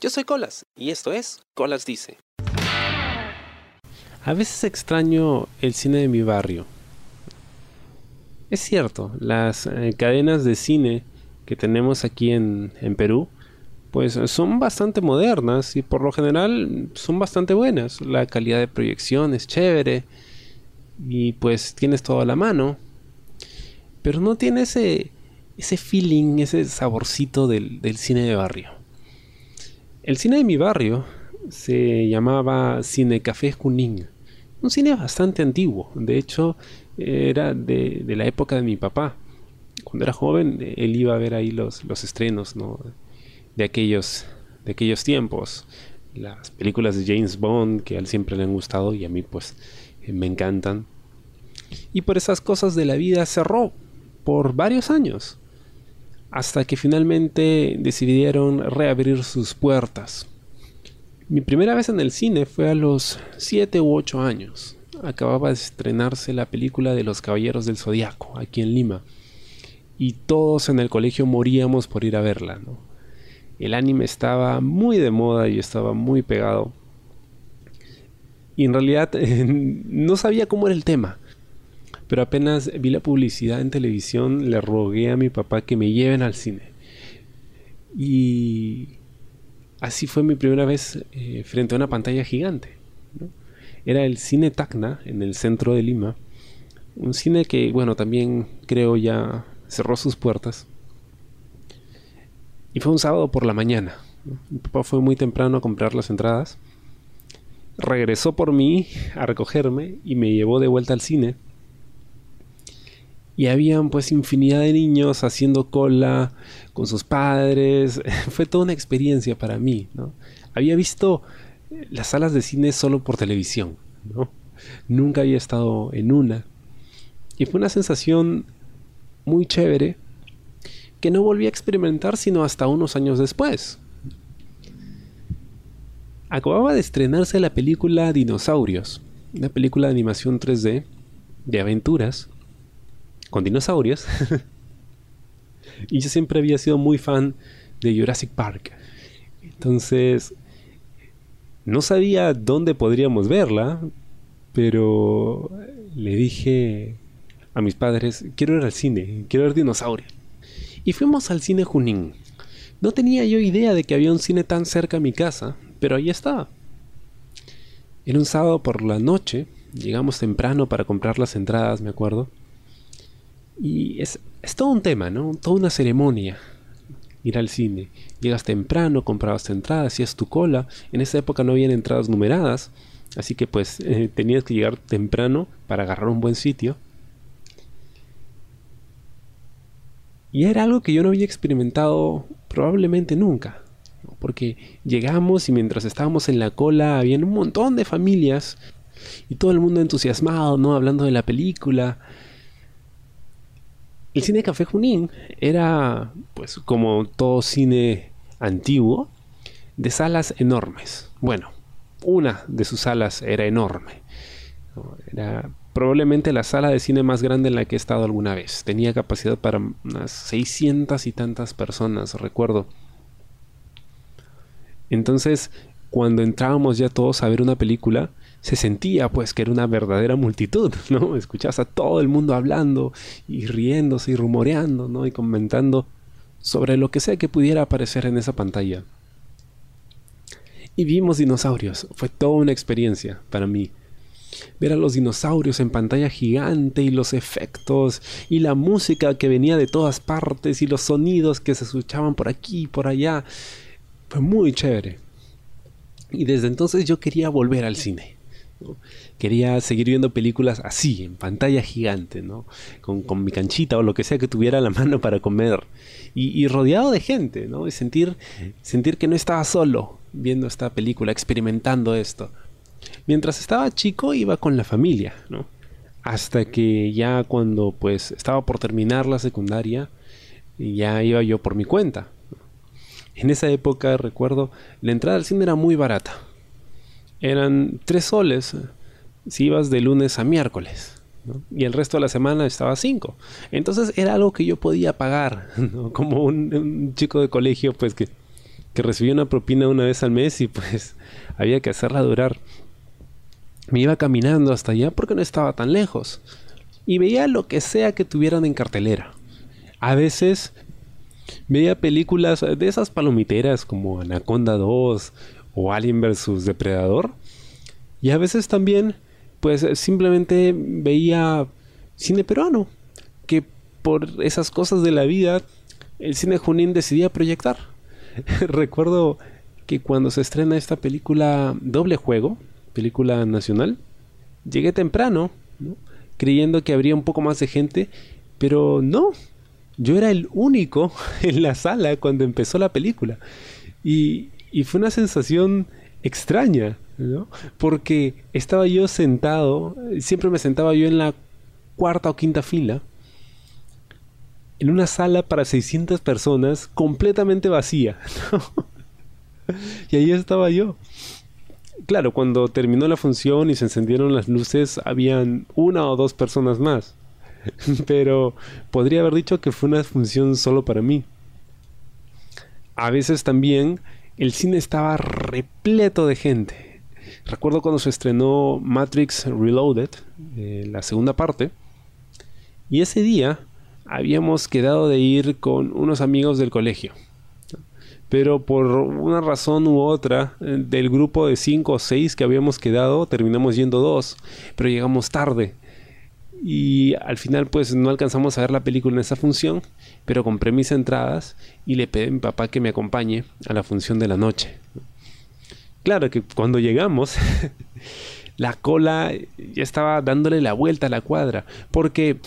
Yo soy Colas y esto es Colas Dice. A veces extraño el cine de mi barrio. Es cierto, las eh, cadenas de cine que tenemos aquí en, en Perú, pues son bastante modernas y por lo general son bastante buenas. La calidad de proyección es chévere y pues tienes todo a la mano. Pero no tiene ese, ese feeling, ese saborcito del, del cine de barrio. El cine de mi barrio se llamaba Cine Café Junín. Un cine bastante antiguo. De hecho, era de, la época de mi papá. Cuando era joven, él iba a ver ahí los, los estrenos ¿no? de, aquellos, de aquellos tiempos. Las películas de James Bond, que a él siempre le han gustado y a mí pues me encantan. Y por esas cosas de la vida cerró por varios años hasta que finalmente decidieron reabrir sus puertas. Mi primera vez en el cine fue a los 7 u 8 años. Acababa de estrenarse la película de Los Caballeros del Zodiaco, aquí en Lima. Y todos en el colegio moríamos por ir a verla. El anime estaba muy de moda y estaba muy pegado. Y en realidad no sabía cómo era el tema. Pero apenas vi la publicidad en televisión, le rogué a mi papá que me lleven al cine. Y así fue mi primera vez eh, frente a una pantalla gigante. Era el cine Tacna, en el centro de Lima. Un cine que, bueno, también creo ya cerró sus puertas. Y fue un sábado por la mañana. Mi papá fue muy temprano a comprar las entradas. Regresó por mí a recogerme y me llevó de vuelta al cine y habían pues infinidad de niños haciendo cola con sus padres. Fue toda una experiencia para mí, ¿no? Había visto las salas de cine solo por televisión, ¿no? Nunca había estado en una. Y fue una sensación muy chévere que no volví a experimentar sino hasta unos años después. Acababa de estrenarse la película Dinosaurios, una película de animación 3D de aventuras con dinosaurios. y yo siempre había sido muy fan de Jurassic Park. Entonces, no sabía dónde podríamos verla, pero le dije a mis padres, quiero ir al cine, quiero ver dinosaurios. Y fuimos al cine Junín. No tenía yo idea de que había un cine tan cerca a mi casa, pero ahí estaba. Era un sábado por la noche, llegamos temprano para comprar las entradas, me acuerdo. Y es, es todo un tema, ¿no? Toda una ceremonia ir al cine. Llegas temprano, comprabas tu entrada, hacías tu cola. En esa época no habían entradas numeradas, así que pues eh, tenías que llegar temprano para agarrar un buen sitio. Y era algo que yo no había experimentado probablemente nunca. Porque llegamos y mientras estábamos en la cola había un montón de familias y todo el mundo entusiasmado, ¿no? Hablando de la película. El cine Café Junín era, pues como todo cine antiguo, de salas enormes. Bueno, una de sus salas era enorme. Era probablemente la sala de cine más grande en la que he estado alguna vez. Tenía capacidad para unas 600 y tantas personas, recuerdo. Entonces, cuando entrábamos ya todos a ver una película, se sentía pues que era una verdadera multitud, ¿no? Escuchabas a todo el mundo hablando y riéndose y rumoreando, ¿no? Y comentando sobre lo que sea que pudiera aparecer en esa pantalla. Y vimos dinosaurios, fue toda una experiencia para mí. Ver a los dinosaurios en pantalla gigante y los efectos y la música que venía de todas partes y los sonidos que se escuchaban por aquí y por allá. Fue muy chévere. Y desde entonces yo quería volver al cine. Quería seguir viendo películas así, en pantalla gigante, ¿no? Con, con, mi canchita o lo que sea que tuviera a la mano para comer. Y, rodeado de gente, ¿no? Y sentir, sentir que no estaba solo viendo esta película, experimentando esto. Mientras estaba chico iba con la familia, ¿no? Hasta que ya cuando pues estaba por terminar la secundaria, ya iba yo por mi cuenta. En esa época, recuerdo, la entrada al cine era muy barata eran tres soles si ibas de lunes a miércoles. Y el resto de la semana estaba cinco. Entonces era algo que yo podía pagar, como un, un, chico de colegio, pues que que recibía una propina una vez al mes y pues había que hacerla durar. Me iba caminando hasta allá porque no estaba tan lejos y veía lo que sea que tuvieran en cartelera. A veces veía películas de esas palomiteras como Anaconda 2 o Alien vs Depredador. Y a veces también pues simplemente veía cine peruano que por esas cosas de la vida el cine Junín decidía proyectar. Recuerdo que cuando se estrena esta película Doble Juego, película nacional, llegué temprano, creyendo que habría un poco más de gente, pero no, yo era el único en la sala cuando empezó la película. Y, fue una sensación extraña, ¿no? Porque estaba yo sentado, siempre me sentaba yo en la cuarta o quinta fila, en una sala para 600 personas completamente vacía. y ahí estaba yo. Claro, cuando terminó la función y se encendieron las luces, habían una o dos personas más. Pero podría haber dicho que fue una función solo para mí. A veces también el cine estaba repleto de gente. Recuerdo cuando se estrenó Matrix Reloaded, eh, la segunda parte, y ese día habíamos quedado de ir con unos amigos del colegio. Pero por una razón u otra, eh, del grupo de cinco o seis que habíamos quedado, terminamos yendo dos, pero llegamos tarde. Y al final pues no alcanzamos a ver la película en esa función, pero compré mis entradas y le pedí a mi papá que me acompañe a la función de la noche. Claro que cuando llegamos, la cola ya estaba dándole la vuelta a la cuadra, porque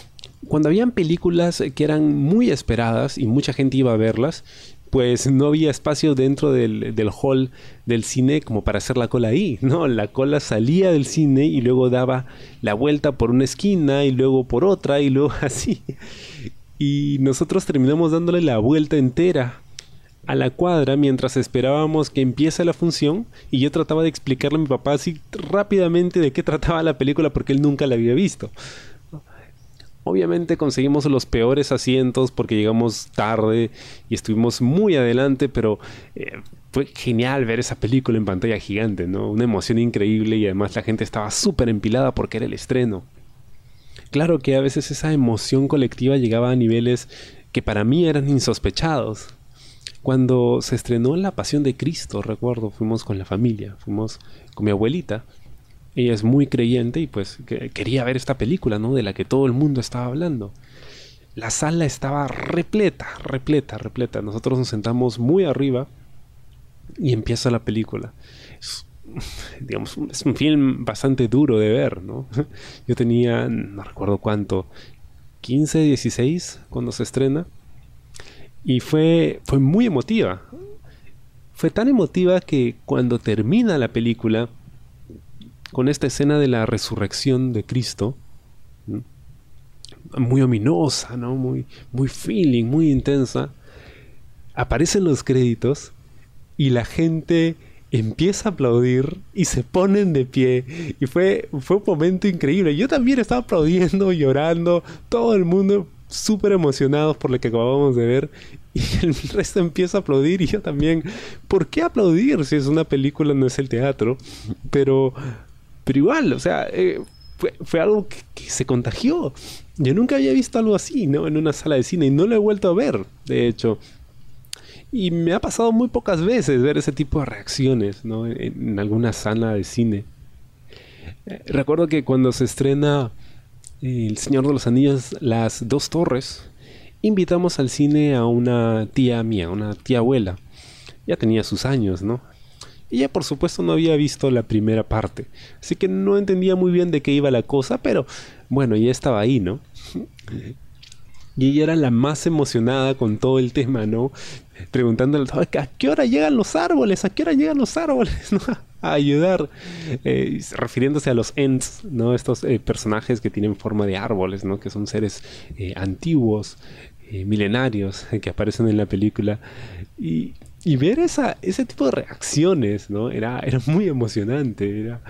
cuando habían películas que eran muy esperadas y mucha gente iba a verlas, pues no había espacio dentro del, hall del cine como para hacer la cola ahí, ¿no? La cola salía del cine y luego daba la vuelta por una esquina y luego por otra y luego así. Y nosotros terminamos dándole la vuelta entera a la cuadra mientras esperábamos que empiece la función y yo trataba de explicarle a mi papá así rápidamente de qué trataba la película porque él nunca la había visto. Obviamente conseguimos los peores asientos porque llegamos tarde y estuvimos muy adelante, pero eh, fue genial ver esa película en pantalla gigante, ¿no? Una emoción increíble y además la gente estaba súper empilada porque era el estreno. Claro que a veces esa emoción colectiva llegaba a niveles que para mí eran insospechados. Cuando se estrenó La Pasión de Cristo, recuerdo, fuimos con la familia, fuimos con mi abuelita ella es muy creyente y pues quería ver esta película, ¿no? De la que todo el mundo estaba hablando. La sala estaba repleta, repleta, repleta. Nosotros nos sentamos muy arriba y empieza la película. Es, digamos, es un film bastante duro de ver, ¿no? Yo tenía, no recuerdo cuánto, 15, 16 cuando se estrena. Y fue, fue muy emotiva. Fue tan emotiva que cuando termina la película, con esta escena de la resurrección de Cristo, muy ominosa, ¿no? Muy, muy feeling, muy intensa. Aparecen los créditos y la gente empieza a aplaudir y se ponen de pie. Y fue, fue un momento increíble. Yo también estaba aplaudiendo, llorando, todo el mundo súper emocionados por lo que acabamos de ver. Y el resto empieza a aplaudir y yo también. ¿Por qué aplaudir si es una película, no es el teatro? Pero pero igual, o sea, eh, fue, algo que, se contagió. Yo nunca había visto algo así, ¿no? En una sala de cine y no lo he vuelto a ver, de hecho. Y me ha pasado muy pocas veces ver ese tipo de reacciones, ¿no? En, alguna sala de cine. Eh, recuerdo que cuando se estrena El Señor de los Anillos, Las Dos Torres, invitamos al cine a una tía mía, una tía abuela. Ya tenía sus años, ¿no? Ella por supuesto no había visto la primera parte, así que no entendía muy bien de qué iba la cosa, pero bueno, ya estaba ahí, ¿no? Y ella era la más emocionada con todo el tema, ¿no? Preguntándole, ¿a qué hora llegan los árboles? ¿A qué hora llegan los árboles? ¿no? A ayudar, eh, refiriéndose a los Ents, ¿no? Estos eh, personajes que tienen forma de árboles, ¿no? Que son seres eh, antiguos, milenarios, que aparecen en la película. Y y ver ese tipo de reacciones, ¿no? Era, era muy emocionante, era,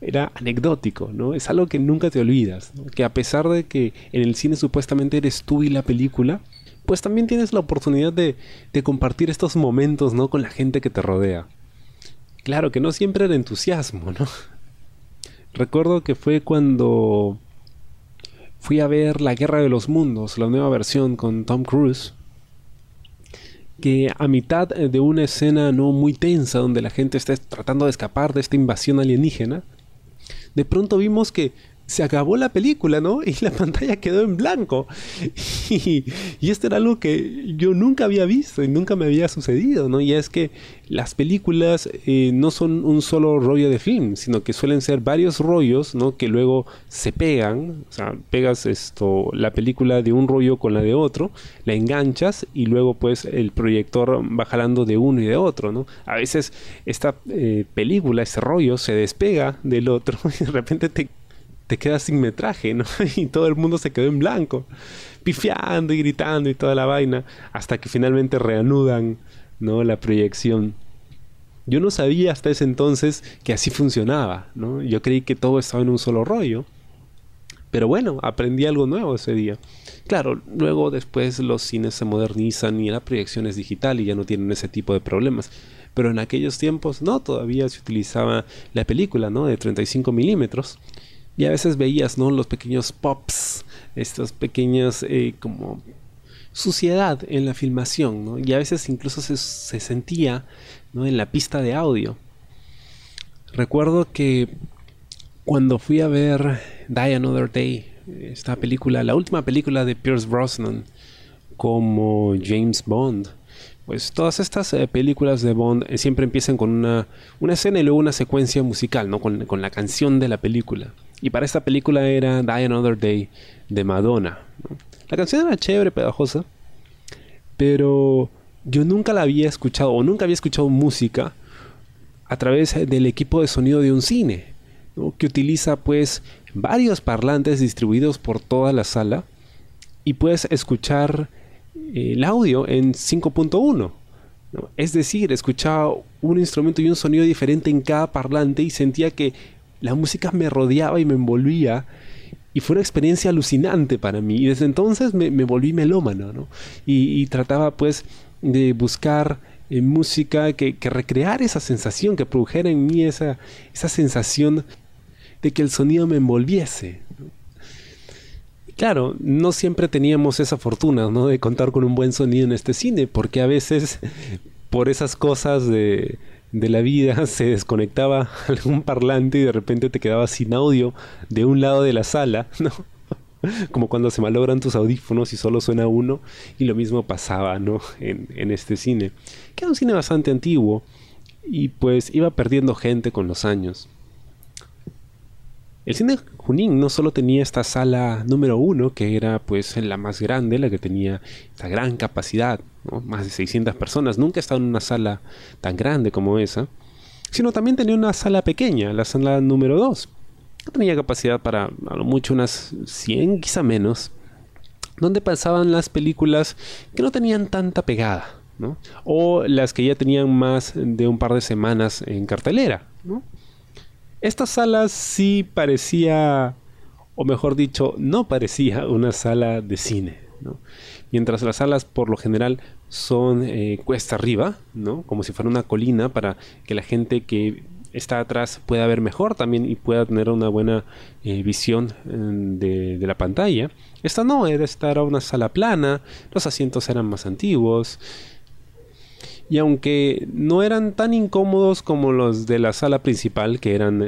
era anecdótico, ¿no? Es algo que nunca te olvidas, que a pesar de que en el cine supuestamente eres tú y la película, pues también tienes la oportunidad de, de compartir estos momentos, ¿no? Con la gente que te rodea. Claro que no siempre era entusiasmo, ¿no? Recuerdo que fue cuando fui a ver La Guerra de los Mundos, la nueva versión con Tom Cruise, que a mitad de una escena no muy tensa donde la gente está tratando de escapar de esta invasión alienígena, de pronto vimos que se acabó la película, ¿no? Y la pantalla quedó en blanco. Y, esto era algo que yo nunca había visto y nunca me había sucedido, ¿no? Y es que las películas eh, no son un solo rollo de film, sino que suelen ser varios rollos, ¿no? Que luego se pegan, o sea, pegas esto, la película de un rollo con la de otro, la enganchas y luego pues el proyector va jalando de uno y de otro, ¿no? A veces esta eh, película, este rollo se despega del otro y de repente te te quedas sin metraje, ¿no? Y todo el mundo se quedó en blanco, pifiando y gritando y toda la vaina, hasta que finalmente reanudan, ¿no? La proyección. Yo no sabía hasta ese entonces que así funcionaba, ¿no? Yo creí que todo estaba en un solo rollo. Pero bueno, aprendí algo nuevo ese día. Claro, luego después los cines se modernizan y la proyección es digital y ya no tienen ese tipo de problemas. Pero en aquellos tiempos no, todavía se utilizaba la película, ¿no? De 35 milímetros y a veces veías, ¿no? Los pequeños pops, estos pequeños eh, como suciedad en la filmación, ¿no? Y a veces incluso se, sentía, ¿no? En la pista de audio. Recuerdo que cuando fui a ver Die Another Day, esta película, la última película de Pierce Brosnan como James Bond, pues todas estas eh, películas de Bond eh, siempre empiezan con una, una, escena y luego una secuencia musical, ¿no? Con, con la canción de la película. Y para esta película era Die Another Day de Madonna. La canción era chévere, pegajosa, pero yo nunca la había escuchado o nunca había escuchado música a través del equipo de sonido de un cine, que utiliza pues varios parlantes distribuidos por toda la sala y puedes escuchar eh, el audio en 5.1. Es decir, escuchaba un instrumento y un sonido diferente en cada parlante y sentía que la música me rodeaba y me envolvía. Y fue una experiencia alucinante para mí. Y desde entonces me, volví melómano, ¿no? Y, trataba pues de buscar eh, música que, que, esa sensación, que produjera en mí esa, esa sensación de que el sonido me envolviese. Claro, no siempre teníamos esa fortuna, ¿no? De contar con un buen sonido en este cine, porque a veces por esas cosas de, de la vida se desconectaba algún parlante y de repente te quedabas sin audio de un lado de la sala, ¿no? Como cuando se malogran tus audífonos y solo suena uno, y lo mismo pasaba, ¿no? En, en este cine. Que era un cine bastante antiguo y pues iba perdiendo gente con los años. El cine Junín no solo tenía esta sala número uno, que era pues la más grande, la que tenía esta gran capacidad, más de 600 personas, nunca he en una sala tan grande como esa, sino también tenía una sala pequeña, la sala número 2, que tenía capacidad para a lo mucho unas 100, quizá menos, donde pasaban las películas que no tenían tanta pegada, o las que ya tenían más de un par de semanas en cartelera. Esta sala sí parecía, o mejor dicho, no parecía una sala de cine. Mientras las salas por lo general son eh, cuesta arriba, ¿no? Como si fuera una colina para que la gente que está atrás pueda ver mejor también y pueda tener una buena eh, visión mm, de, la pantalla. Esta no, era estar a una sala plana, los asientos eran más antiguos. Y aunque no eran tan incómodos como los de la sala principal, que eran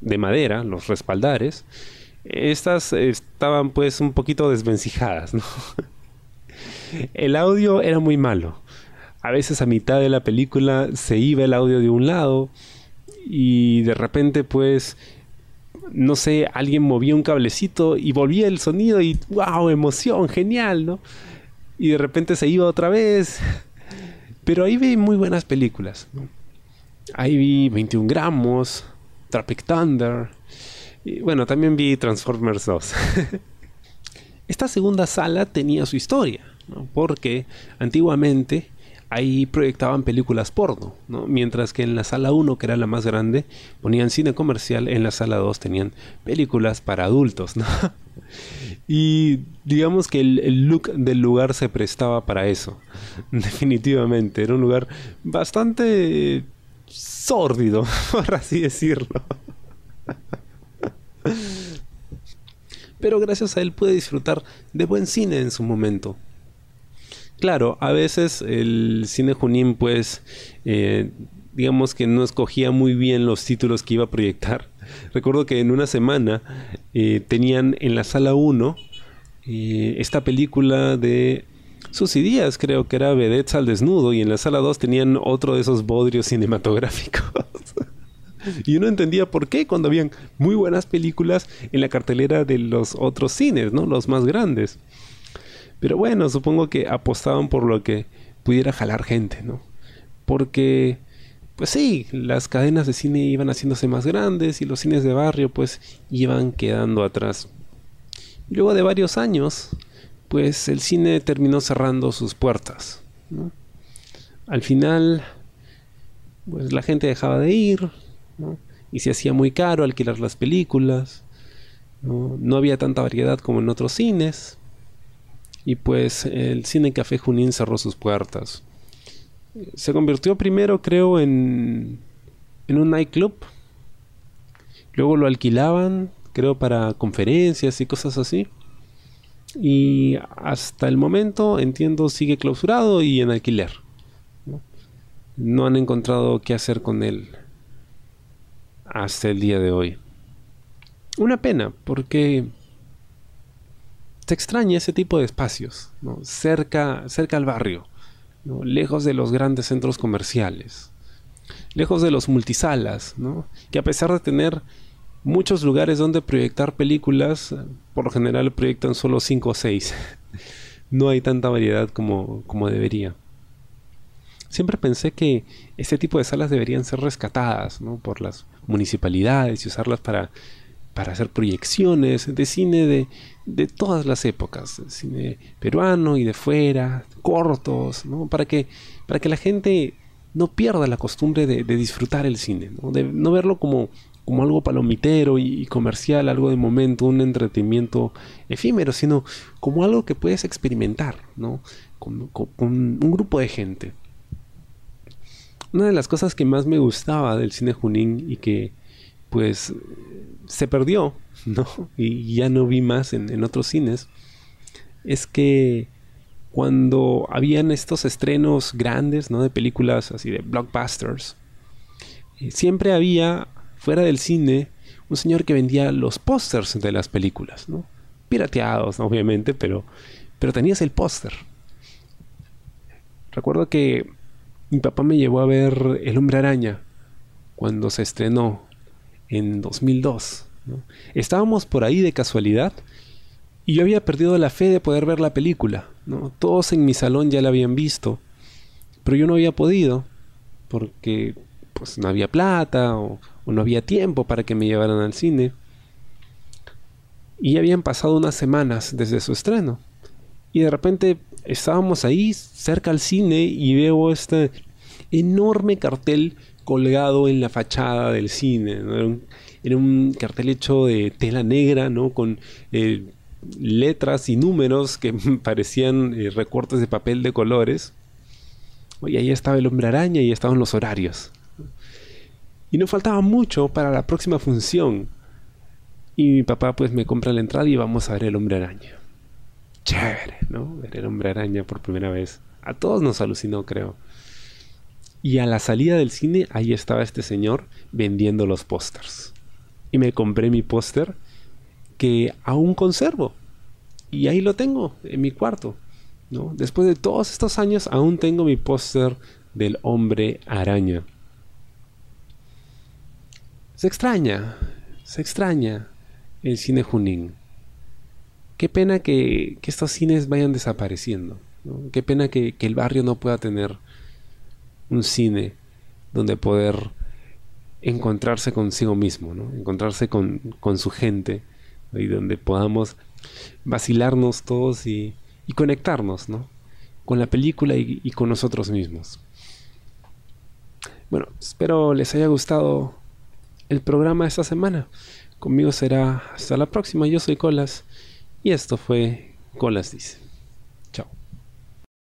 de madera, los respaldares, estas estaban pues un poquito desvencijadas. El audio era muy malo. A veces a mitad de la película se iba el audio de un lado y de repente pues no sé, alguien movía un cablecito y volvía el sonido y wow, emoción, genial, ¿no? Y de repente se iba otra vez. Pero ahí vi muy buenas películas. Ahí vi 21 gramos, Tropic Thunder. Y bueno, también vi Transformers 2. Esta segunda sala tenía su historia porque antiguamente ahí proyectaban películas porno, mientras que en la sala 1, que era la más grande, ponían cine comercial, en la sala 2 tenían películas para adultos. Y digamos que el, look del lugar se prestaba para eso. Definitivamente. Era un lugar bastante sórdido, por así decirlo. Pero gracias a él pude disfrutar de buen cine en su momento. Claro, a veces el cine Junín pues eh, digamos que no escogía muy bien los títulos que iba a proyectar. Recuerdo que en una semana eh, tenían en la sala 1 eh, esta película de Susy Díaz, creo que era Vedettes al desnudo, y en la sala 2 tenían otro de esos bodrios cinematográficos. y uno entendía por qué cuando habían muy buenas películas en la cartelera de los otros cines, ¿no? Los más grandes. Pero bueno, supongo que apostaban por lo que pudiera jalar gente, ¿no? Porque pues sí, las cadenas de cine iban haciéndose más grandes y los cines de barrio pues iban quedando atrás. Luego de varios años, pues el cine terminó cerrando sus puertas. Al final, pues la gente dejaba de ir y se hacía muy caro alquilar las películas. ¿no? no había tanta variedad como en otros cines. Y pues el cine Café Junín cerró sus puertas se convirtió primero, creo, en, en un nightclub. Luego lo alquilaban, creo, para conferencias y cosas así. Y hasta el momento, entiendo, sigue clausurado y en alquiler. ¿no? han encontrado qué hacer con él hasta el día de hoy. Una pena, porque se extraña ese tipo de espacios, cerca, cerca al barrio lejos de los grandes centros comerciales, lejos de los multisalas, que a pesar de tener muchos lugares donde proyectar películas, por lo general proyectan solo 5 o 6. no hay tanta variedad como, como debería. Siempre pensé que este tipo de salas deberían ser rescatadas por las municipalidades y usarlas para para hacer proyecciones de cine de, de todas las épocas, cine peruano y de fuera, cortos, ¿no? Para que, para que la gente no pierda la costumbre de, disfrutar el cine, ¿no? de no verlo como, como algo palomitero y, comercial, algo de momento, un entretenimiento efímero, sino como algo que puedes experimentar, ¿no? Con, un grupo de gente. Una de las cosas que más me gustaba del cine Junín y que pues se perdió, ¿no? Y ya no vi más en, otros cines, es que cuando habían estos estrenos grandes, ¿no? De películas así de blockbusters, eh, siempre había fuera del cine un señor que vendía los pósters de las películas, ¿no? Pirateados, obviamente, pero, pero tenías el póster. Recuerdo que mi papá me llevó a ver El hombre araña cuando se estrenó en 2002. Estábamos por ahí de casualidad y yo había perdido la fe de poder ver la película. ¿no? Todos en mi salón ya la habían visto, pero yo no había podido porque pues no había plata o, no había tiempo para que me llevaran al cine. Y habían pasado unas semanas desde su estreno. Y de repente estábamos ahí cerca al cine y veo este enorme cartel colgado en la fachada del cine. Era, un, cartel hecho de tela negra, ¿no? Con eh, letras y números que parecían eh, recortes de papel de colores. Y ahí estaba el hombre araña y estaban los horarios. Y no faltaba mucho para la próxima función. Y mi papá pues me compra la entrada y vamos a ver el hombre araña. Chévere, ¿no? Ver el hombre araña por primera vez. A todos nos alucinó, creo. Y a la salida del cine, ahí estaba este señor vendiendo los pósters. Y me compré mi póster que aún conservo. Y ahí lo tengo, en mi cuarto. ¿no? Después de todos estos años, aún tengo mi póster del hombre araña. Se extraña, se extraña el cine Junín. Qué pena que, estos cines vayan desapareciendo. Qué pena que, que el barrio no pueda tener un cine donde poder encontrarse consigo mismo, ¿no? encontrarse con, su gente y donde podamos vacilarnos todos y, conectarnos ¿no? con la película y, y, con nosotros mismos. Bueno, espero les haya gustado el programa de esta semana. Conmigo será hasta la próxima. Yo soy Colas Y esto fue Colas Dice.